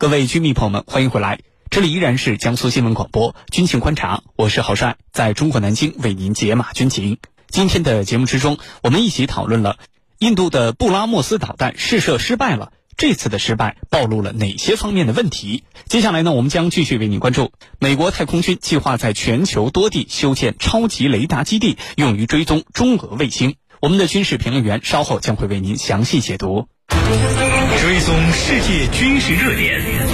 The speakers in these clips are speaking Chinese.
各位军迷朋友们，欢迎回来，这里依然是江苏新闻广播军情观察，我是郝帅，在中国南京为您解码军情。今天的节目之中，我们一起讨论了印度的布拉莫斯导弹试射失败了，这次的失败暴露了哪些方面的问题？接下来呢，我们将继续为您关注美国太空军计划在全球多地修建超级雷达基地，用于追踪中俄卫星。我们的军事评论员稍后将会为您详细解读。追踪世界军事热点，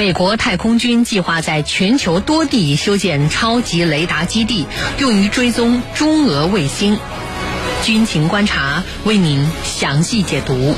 美国太空军计划在全球多地修建超级雷达基地，用于追踪中俄卫星。军情观察为您详细解读。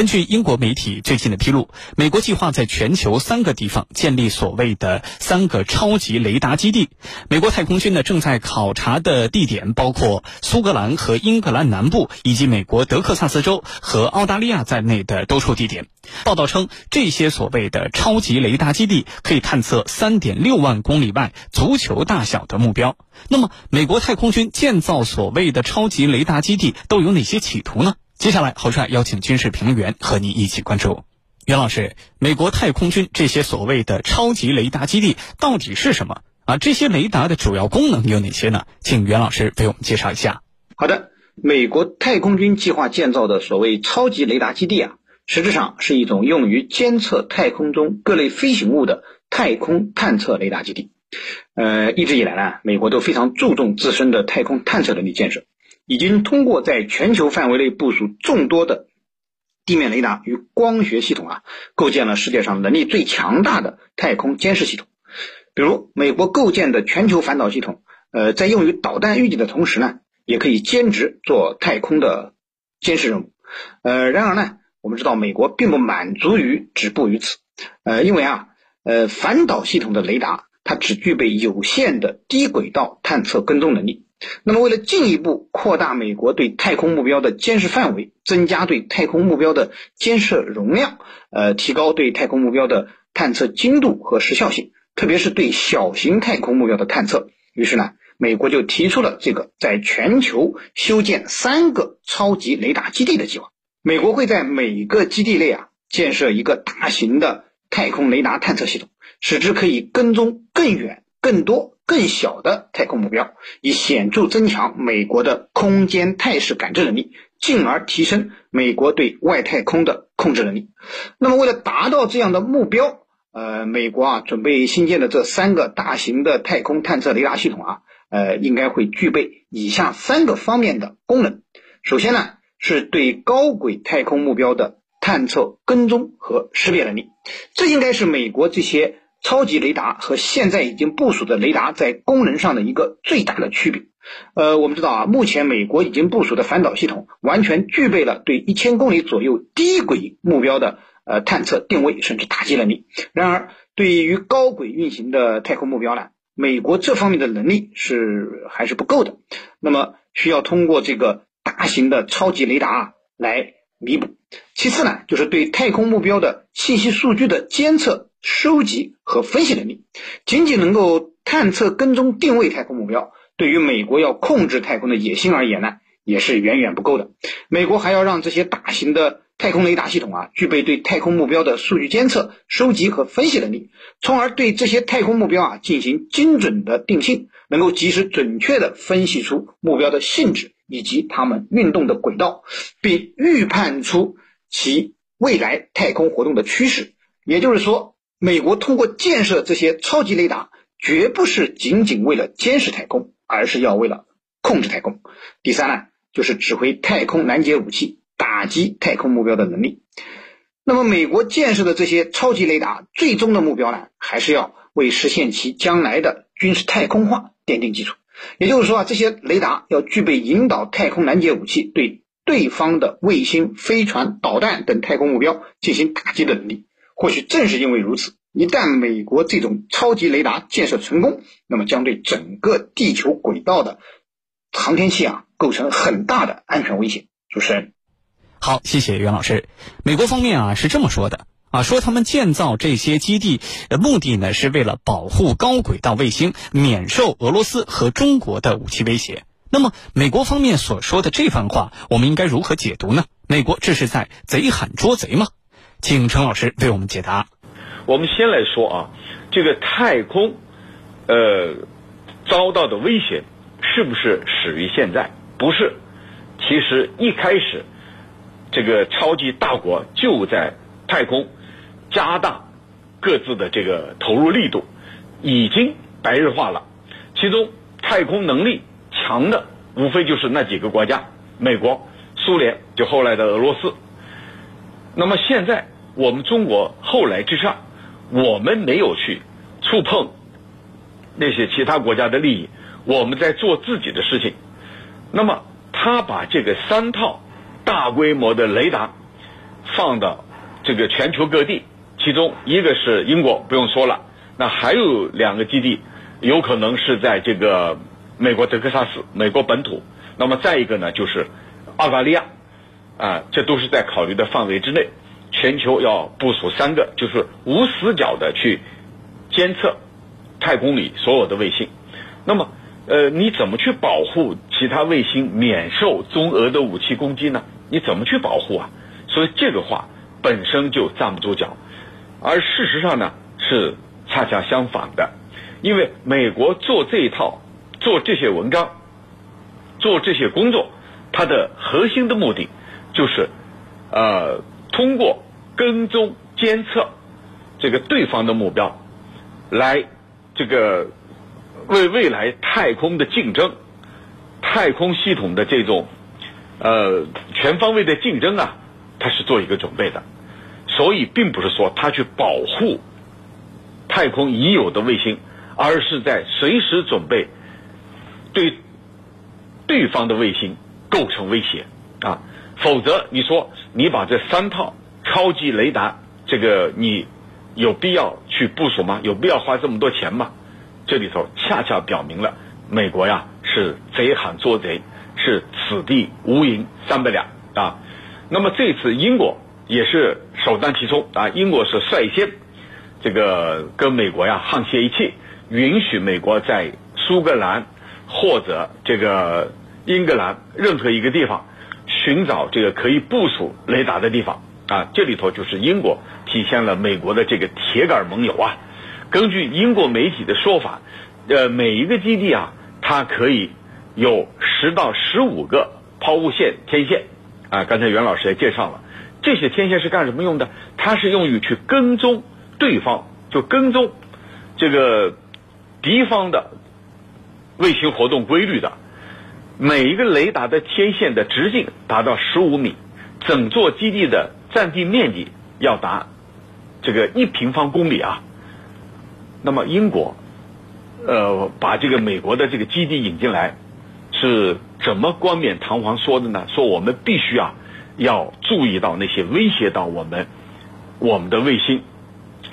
根据英国媒体最近的披露，美国计划在全球三个地方建立所谓的三个超级雷达基地。美国太空军呢正在考察的地点包括苏格兰和英格兰南部，以及美国德克萨斯州和澳大利亚在内的多处地点。报道称，这些所谓的超级雷达基地可以探测三点六万公里外足球大小的目标。那么，美国太空军建造所谓的超级雷达基地都有哪些企图呢？接下来，侯帅邀请军事评论员和您一起关注。袁老师，美国太空军这些所谓的超级雷达基地到底是什么啊？这些雷达的主要功能有哪些呢？请袁老师为我们介绍一下。好的，美国太空军计划建造的所谓超级雷达基地啊，实质上是一种用于监测太空中各类飞行物的太空探测雷达基地。呃，一直以来呢，美国都非常注重自身的太空探测能力建设。已经通过在全球范围内部署众多的地面雷达与光学系统啊，构建了世界上能力最强大的太空监视系统。比如，美国构建的全球反导系统，呃，在用于导弹预警的同时呢，也可以兼职做太空的监视任务。呃，然而呢，我们知道美国并不满足于止步于此，呃，因为啊，呃，反导系统的雷达它只具备有限的低轨道探测跟踪能力。那么，为了进一步扩大美国对太空目标的监视范围，增加对太空目标的监视容量，呃，提高对太空目标的探测精度和时效性，特别是对小型太空目标的探测，于是呢，美国就提出了这个在全球修建三个超级雷达基地的计划。美国会在每个基地内啊，建设一个大型的太空雷达探测系统，使之可以跟踪更远、更多。更小的太空目标，以显著增强美国的空间态势感知能力，进而提升美国对外太空的控制能力。那么，为了达到这样的目标，呃，美国啊准备新建的这三个大型的太空探测雷达系统啊，呃，应该会具备以下三个方面的功能。首先呢，是对高轨太空目标的探测、跟踪和识别能力，这应该是美国这些。超级雷达和现在已经部署的雷达在功能上的一个最大的区别。呃，我们知道啊，目前美国已经部署的反导系统完全具备了对一千公里左右低轨目标的呃探测、定位甚至打击能力。然而，对于高轨运行的太空目标呢，美国这方面的能力是还是不够的。那么，需要通过这个大型的超级雷达来弥补。其次呢，就是对太空目标的信息数据的监测。收集和分析能力，仅仅能够探测、跟踪、定位太空目标，对于美国要控制太空的野心而言呢，也是远远不够的。美国还要让这些大型的太空雷达系统啊，具备对太空目标的数据监测、收集和分析能力，从而对这些太空目标啊进行精准的定性，能够及时准确的分析出目标的性质以及它们运动的轨道，并预判出其未来太空活动的趋势。也就是说。美国通过建设这些超级雷达，绝不是仅仅为了监视太空，而是要为了控制太空。第三呢，就是指挥太空拦截武器打击太空目标的能力。那么，美国建设的这些超级雷达，最终的目标呢，还是要为实现其将来的军事太空化奠定基础。也就是说啊，这些雷达要具备引导太空拦截武器对对方的卫星、飞船、导弹等太空目标进行打击的能力。或许正是因为如此，一旦美国这种超级雷达建设成功，那么将对整个地球轨道的航天器啊构成很大的安全威胁。主持人，好，谢谢袁老师。美国方面啊是这么说的啊，说他们建造这些基地的目的呢是为了保护高轨道卫星免受俄罗斯和中国的武器威胁。那么美国方面所说的这番话，我们应该如何解读呢？美国这是在贼喊捉贼吗？请陈老师为我们解答。我们先来说啊，这个太空，呃，遭到的威胁是不是始于现在？不是，其实一开始，这个超级大国就在太空加大各自的这个投入力度，已经白热化了。其中太空能力强的，无非就是那几个国家：美国、苏联，就后来的俄罗斯。那么现在我们中国后来之上。我们没有去触碰那些其他国家的利益，我们在做自己的事情。那么，他把这个三套大规模的雷达放到这个全球各地，其中一个是英国，不用说了，那还有两个基地，有可能是在这个美国德克萨斯，美国本土。那么再一个呢，就是澳大利亚，啊，这都是在考虑的范围之内。全球要部署三个，就是无死角的去监测太空里所有的卫星。那么，呃，你怎么去保护其他卫星免受中俄的武器攻击呢？你怎么去保护啊？所以这个话本身就站不住脚。而事实上呢，是恰恰相反的。因为美国做这一套、做这些文章、做这些工作，它的核心的目的就是，呃。通过跟踪监测这个对方的目标，来这个为未来太空的竞争、太空系统的这种呃全方位的竞争啊，他是做一个准备的。所以，并不是说他去保护太空已有的卫星，而是在随时准备对对方的卫星构成威胁啊。否则，你说你把这三套超级雷达，这个你有必要去部署吗？有必要花这么多钱吗？这里头恰恰表明了美国呀是贼喊捉贼，是此地无银三百两啊。那么这次英国也是首当其冲啊，英国是率先这个跟美国呀沆瀣一气，允许美国在苏格兰或者这个英格兰任何一个地方。寻找这个可以部署雷达的地方啊，这里头就是英国体现了美国的这个铁杆盟友啊。根据英国媒体的说法，呃，每一个基地啊，它可以有十到十五个抛物线天线啊。刚才袁老师也介绍了，这些天线是干什么用的？它是用于去跟踪对方，就跟踪这个敌方的卫星活动规律的。每一个雷达的天线的直径达到十五米，整座基地的占地面积要达这个一平方公里啊。那么英国，呃，把这个美国的这个基地引进来，是怎么冠冕堂皇说的呢？说我们必须啊，要注意到那些威胁到我们我们的卫星，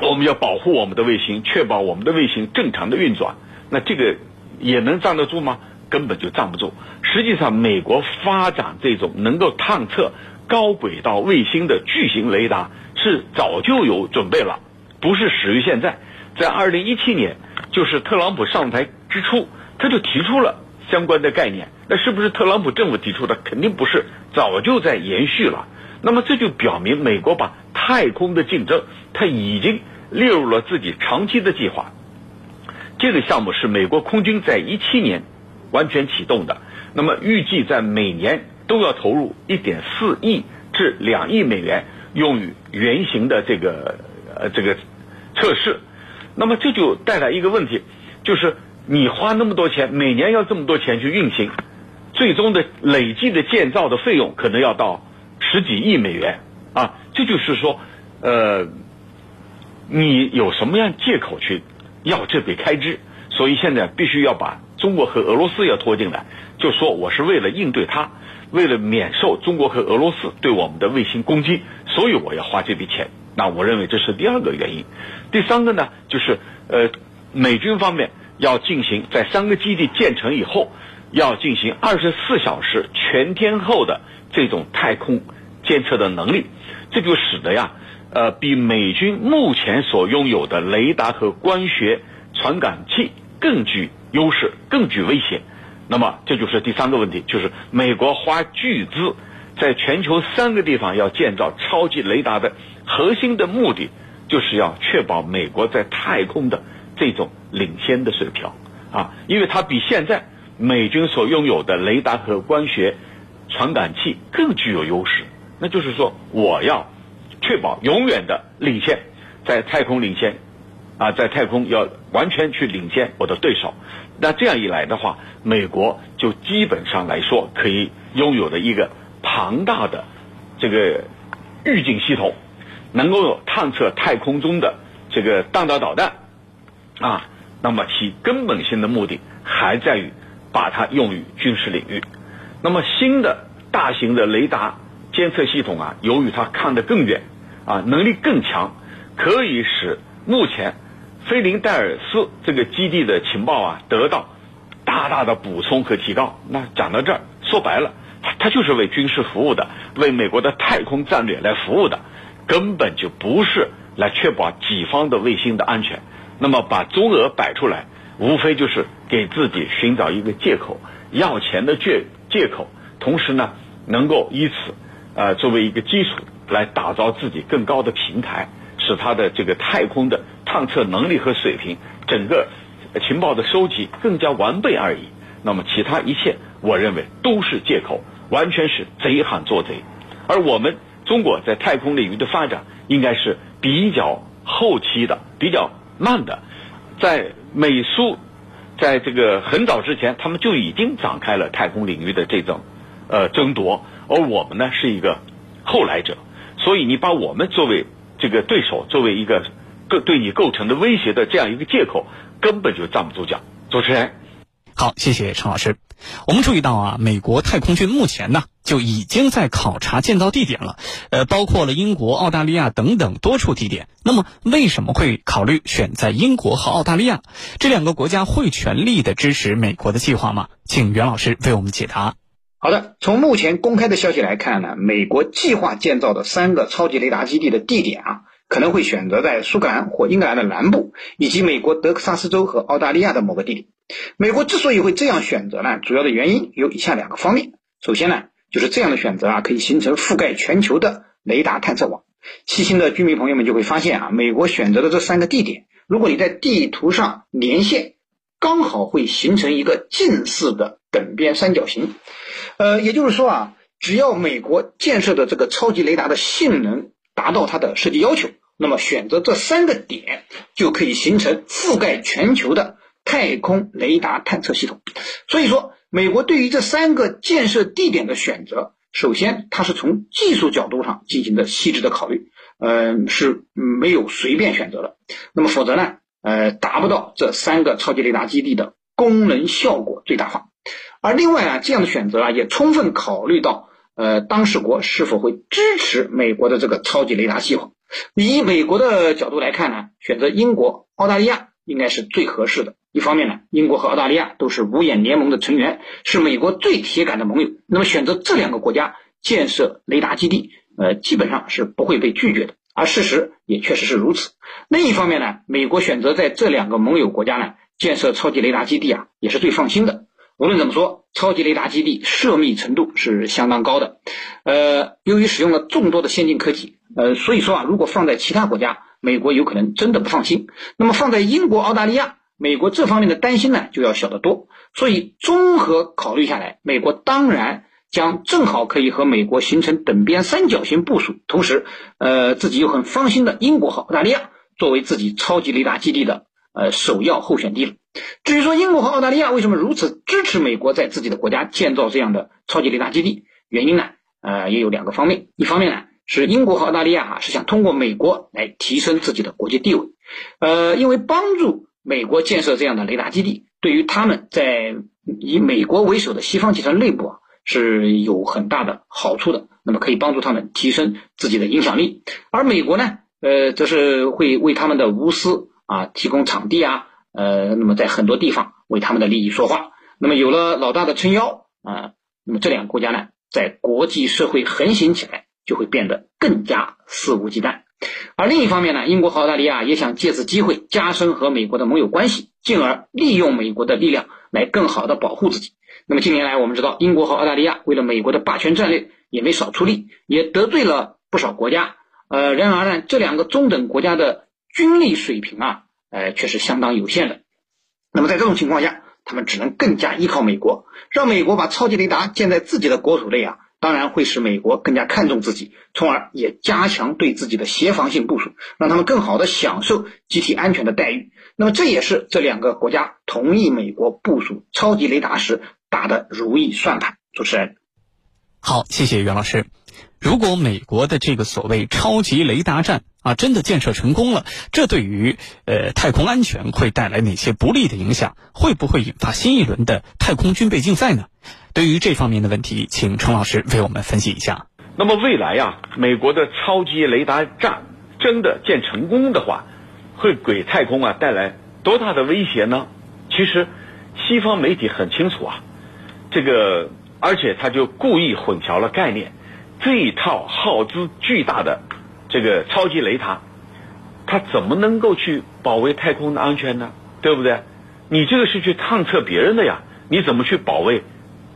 我们要保护我们的卫星，确保我们的卫星正常的运转。那这个也能站得住吗？根本就站不住。实际上，美国发展这种能够探测高轨道卫星的巨型雷达是早就有准备了，不是始于现在。在二零一七年，就是特朗普上台之初，他就提出了相关的概念。那是不是特朗普政府提出的？肯定不是，早就在延续了。那么这就表明，美国把太空的竞争，它已经列入了自己长期的计划。这个项目是美国空军在一七年。完全启动的，那么预计在每年都要投入一点四亿至两亿美元用于原型的这个呃这个测试，那么这就带来一个问题，就是你花那么多钱，每年要这么多钱去运行，最终的累计的建造的费用可能要到十几亿美元啊，这就是说，呃，你有什么样借口去要这笔开支？所以现在必须要把。中国和俄罗斯要拖进来，就说我是为了应对他，为了免受中国和俄罗斯对我们的卫星攻击，所以我要花这笔钱那我认为这是第二个原因。第三个呢，就是呃，美军方面要进行在三个基地建成以后，要进行二十四小时全天候的这种太空监测的能力，这就使得呀，呃，比美军目前所拥有的雷达和光学传感器更具优势、更具威胁。那么这就是第三个问题，就是美国花巨资在全球三个地方要建造超级雷达的核心的目的，就是要确保美国在太空的这种领先的水平啊，因为它比现在美军所拥有的雷达和光学传感器更具有优势。那就是说，我要确保永远的领先，在太空领先。啊，在太空要完全去领先我的对手，那这样一来的话，美国就基本上来说可以拥有的一个庞大的这个预警系统，能够探测太空中的这个弹道导弹啊。那么其根本性的目的还在于把它用于军事领域。那么新的大型的雷达监测系统啊，由于它看得更远啊，能力更强，可以使目前。菲林戴尔斯这个基地的情报啊，得到大大的补充和提高。那讲到这儿，说白了，它就是为军事服务的，为美国的太空战略来服务的，根本就不是来确保己方的卫星的安全。那么把中俄摆出来，无非就是给自己寻找一个借口，要钱的借借口，同时呢，能够以此呃作为一个基础来打造自己更高的平台。使它的这个太空的探测能力和水平，整个情报的收集更加完备而已。那么其他一切，我认为都是借口，完全是贼喊捉贼。而我们中国在太空领域的发展，应该是比较后期的、比较慢的。在美苏在这个很早之前，他们就已经展开了太空领域的这种呃争夺，而我们呢是一个后来者。所以你把我们作为这个对手作为一个构对你构成的威胁的这样一个借口，根本就站不住脚。主持人，好，谢谢陈老师。我们注意到啊，美国太空军目前呢就已经在考察建造地点了，呃，包括了英国、澳大利亚等等多处地点。那么，为什么会考虑选在英国和澳大利亚这两个国家？会全力的支持美国的计划吗？请袁老师为我们解答。好的，从目前公开的消息来看呢，美国计划建造的三个超级雷达基地的地点啊，可能会选择在苏格兰或英格兰的南部，以及美国德克萨斯州和澳大利亚的某个地点。美国之所以会这样选择呢，主要的原因有以下两个方面。首先呢，就是这样的选择啊，可以形成覆盖全球的雷达探测网。细心的居民朋友们就会发现啊，美国选择的这三个地点，如果你在地图上连线，刚好会形成一个近似的等边三角形。呃，也就是说啊，只要美国建设的这个超级雷达的性能达到它的设计要求，那么选择这三个点就可以形成覆盖全球的太空雷达探测系统。所以说，美国对于这三个建设地点的选择，首先它是从技术角度上进行的细致的考虑，嗯，是没有随便选择的。那么否则呢，呃，达不到这三个超级雷达基地的功能效果最大化。而另外啊，这样的选择啊，也充分考虑到，呃，当事国是否会支持美国的这个超级雷达计划。以美国的角度来看呢，选择英国、澳大利亚应该是最合适的。一方面呢，英国和澳大利亚都是五眼联盟的成员，是美国最铁杆的盟友。那么选择这两个国家建设雷达基地，呃，基本上是不会被拒绝的。而事实也确实是如此。另一方面呢，美国选择在这两个盟友国家呢建设超级雷达基地啊，也是最放心的。无论怎么说，超级雷达基地涉密程度是相当高的。呃，由于使用了众多的先进科技，呃，所以说啊，如果放在其他国家，美国有可能真的不放心。那么放在英国、澳大利亚，美国这方面的担心呢就要小得多。所以综合考虑下来，美国当然将正好可以和美国形成等边三角形部署，同时，呃，自己又很放心的英国和澳大利亚作为自己超级雷达基地的呃首要候选地了。至于说英国和澳大利亚为什么如此支持美国在自己的国家建造这样的超级雷达基地，原因呢？呃，也有两个方面。一方面呢，是英国和澳大利亚啊是想通过美国来提升自己的国际地位。呃，因为帮助美国建设这样的雷达基地，对于他们在以美国为首的西方集团内部啊是有很大的好处的。那么可以帮助他们提升自己的影响力。而美国呢，呃，则是会为他们的无私啊提供场地啊，呃，那么在很多地方为他们的利益说话。那么有了老大的撑腰啊，那么这两个国家呢，在国际社会横行起来就会变得更加肆无忌惮。而另一方面呢，英国和澳大利亚也想借此机会加深和美国的盟友关系，进而利用美国的力量来更好的保护自己。那么近年来，我们知道英国和澳大利亚为了美国的霸权战略也没少出力，也得罪了不少国家。呃，然而呢，这两个中等国家的军力水平啊，呃，却是相当有限的。那么在这种情况下，他们只能更加依靠美国，让美国把超级雷达建在自己的国土内啊。当然会使美国更加看重自己，从而也加强对自己的协防性部署，让他们更好的享受集体安全的待遇。那么这也是这两个国家同意美国部署超级雷达时打的如意算盘。主持人，好，谢谢袁老师。如果美国的这个所谓超级雷达站啊真的建设成功了，这对于呃太空安全会带来哪些不利的影响？会不会引发新一轮的太空军备竞赛呢？对于这方面的问题，请程老师为我们分析一下。那么未来呀，美国的超级雷达站真的建成功的话，会给太空啊带来多大的威胁呢？其实，西方媒体很清楚啊，这个而且他就故意混淆了概念。这一套耗资巨大的这个超级雷达，它怎么能够去保卫太空的安全呢？对不对？你这个是去探测别人的呀，你怎么去保卫？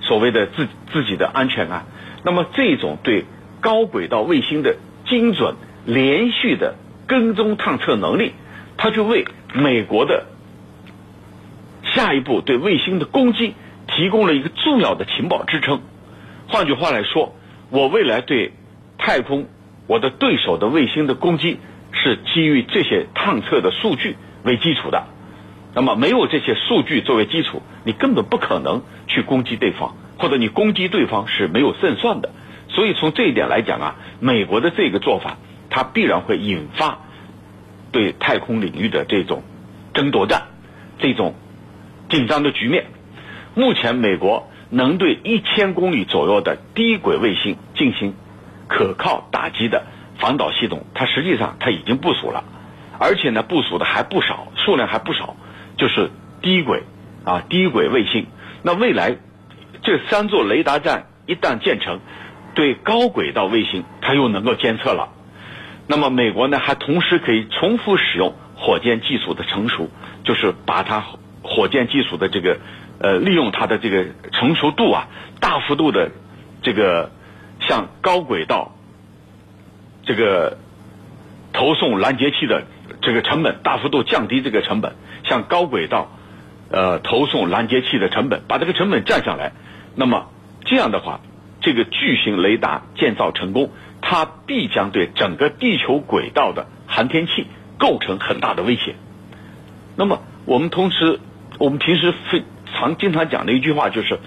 所谓的自自己的安全啊，那么这种对高轨道卫星的精准连续的跟踪探测能力，它就为美国的下一步对卫星的攻击提供了一个重要的情报支撑。换句话来说，我未来对太空我的对手的卫星的攻击是基于这些探测的数据为基础的。那么没有这些数据作为基础，你根本不可能去攻击对方，或者你攻击对方是没有胜算的。所以从这一点来讲啊，美国的这个做法，它必然会引发对太空领域的这种争夺战，这种紧张的局面。目前美国能对一千公里左右的低轨卫星进行可靠打击的防导系统，它实际上它已经部署了，而且呢部署的还不少，数量还不少。就是低轨啊，低轨卫星。那未来这三座雷达站一旦建成，对高轨道卫星它又能够监测了。那么美国呢，还同时可以重复使用火箭技术的成熟，就是把它火箭技术的这个呃，利用它的这个成熟度啊，大幅度的这个向高轨道这个投送拦截器的这个成本大幅度降低这个成本。向高轨道，呃，投送拦截器的成本，把这个成本降下来，那么这样的话，这个巨型雷达建造成功，它必将对整个地球轨道的航天器构成很大的威胁。那么我们同时，我们平时飞常经常讲的一句话就是，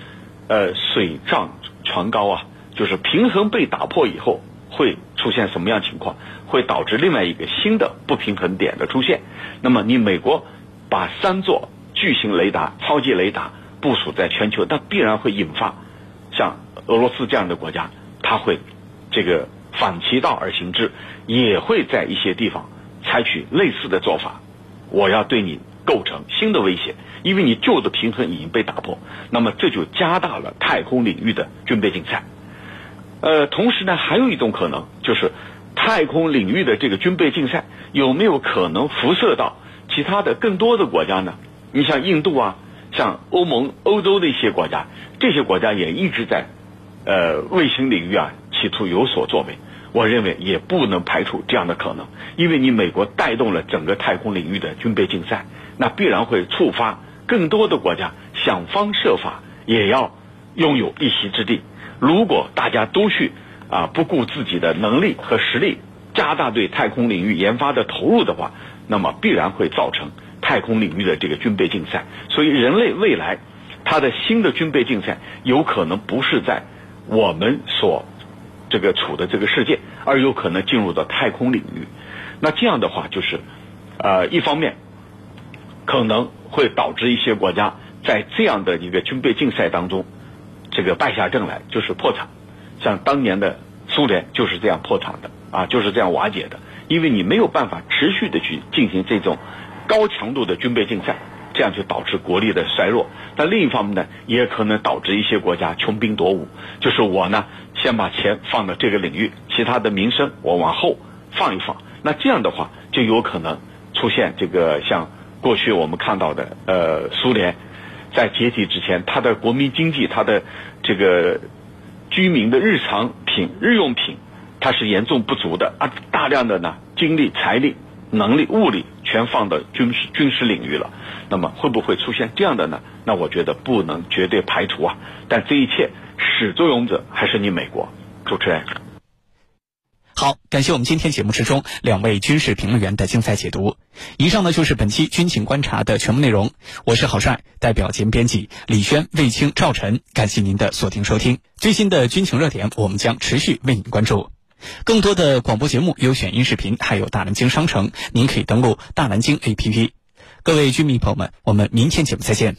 呃，水涨船高啊，就是平衡被打破以后会出现什么样情况，会导致另外一个新的不平衡点的出现。那么你美国。把三座巨型雷达、超级雷达部署在全球，那必然会引发像俄罗斯这样的国家，它会这个反其道而行之，也会在一些地方采取类似的做法。我要对你构成新的威胁，因为你旧的平衡已经被打破，那么这就加大了太空领域的军备竞赛。呃，同时呢，还有一种可能就是太空领域的这个军备竞赛有没有可能辐射到？其他的更多的国家呢？你像印度啊，像欧盟、欧洲的一些国家，这些国家也一直在呃卫星领域啊企图有所作为。我认为也不能排除这样的可能，因为你美国带动了整个太空领域的军备竞赛，那必然会触发更多的国家想方设法也要拥有一席之地。如果大家都去啊不顾自己的能力和实力，加大对太空领域研发的投入的话，那么必然会造成太空领域的这个军备竞赛，所以人类未来它的新的军备竞赛有可能不是在我们所这个处的这个世界，而有可能进入到太空领域。那这样的话，就是呃，一方面可能会导致一些国家在这样的一个军备竞赛当中这个败下阵来，就是破产。像当年的苏联就是这样破产的啊，就是这样瓦解的。因为你没有办法持续的去进行这种高强度的军备竞赛，这样就导致国力的衰弱。但另一方面呢，也可能导致一些国家穷兵黩武，就是我呢先把钱放到这个领域，其他的民生我往后放一放。那这样的话，就有可能出现这个像过去我们看到的，呃，苏联在解体之前，它的国民经济，它的这个居民的日常品、日用品，它是严重不足的啊，大量的呢精力、财力、能力、物力全放到军事军事领域了。那么会不会出现这样的呢？那我觉得不能绝对排除啊。但这一切始作俑者还是你美国。主持人，好，感谢我们今天节目之中两位军事评论员的精彩解读。以上呢就是本期军情观察的全部内容。我是郝帅，代表节目编辑李轩、卫青、赵晨，感谢您的锁定收听。最新的军情热点，我们将持续为您关注。更多的广播节目、优选音视频，还有大南京商城，您可以登录大南京 APP。各位军迷朋友们，我们明天节目再见。